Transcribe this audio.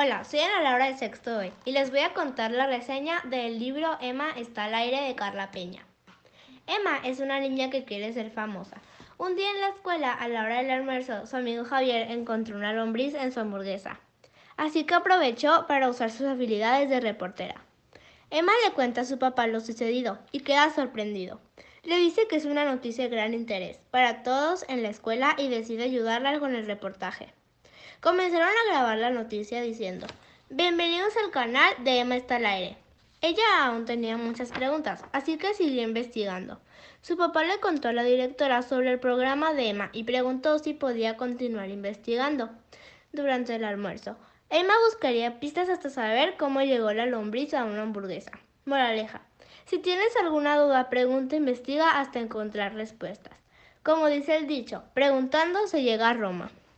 Hola, soy Ana Laura de Sexto B y les voy a contar la reseña del libro Emma está al aire de Carla Peña. Emma es una niña que quiere ser famosa. Un día en la escuela, a la hora del almuerzo, su amigo Javier encontró una lombriz en su hamburguesa. Así que aprovechó para usar sus habilidades de reportera. Emma le cuenta a su papá lo sucedido y queda sorprendido. Le dice que es una noticia de gran interés para todos en la escuela y decide ayudarla con el reportaje. Comenzaron a grabar la noticia diciendo, bienvenidos al canal de Emma está al aire. Ella aún tenía muchas preguntas, así que siguió investigando. Su papá le contó a la directora sobre el programa de Emma y preguntó si podía continuar investigando durante el almuerzo. Emma buscaría pistas hasta saber cómo llegó la lombriz a una hamburguesa. Moraleja. Si tienes alguna duda, pregunta investiga hasta encontrar respuestas. Como dice el dicho, preguntando se llega a Roma.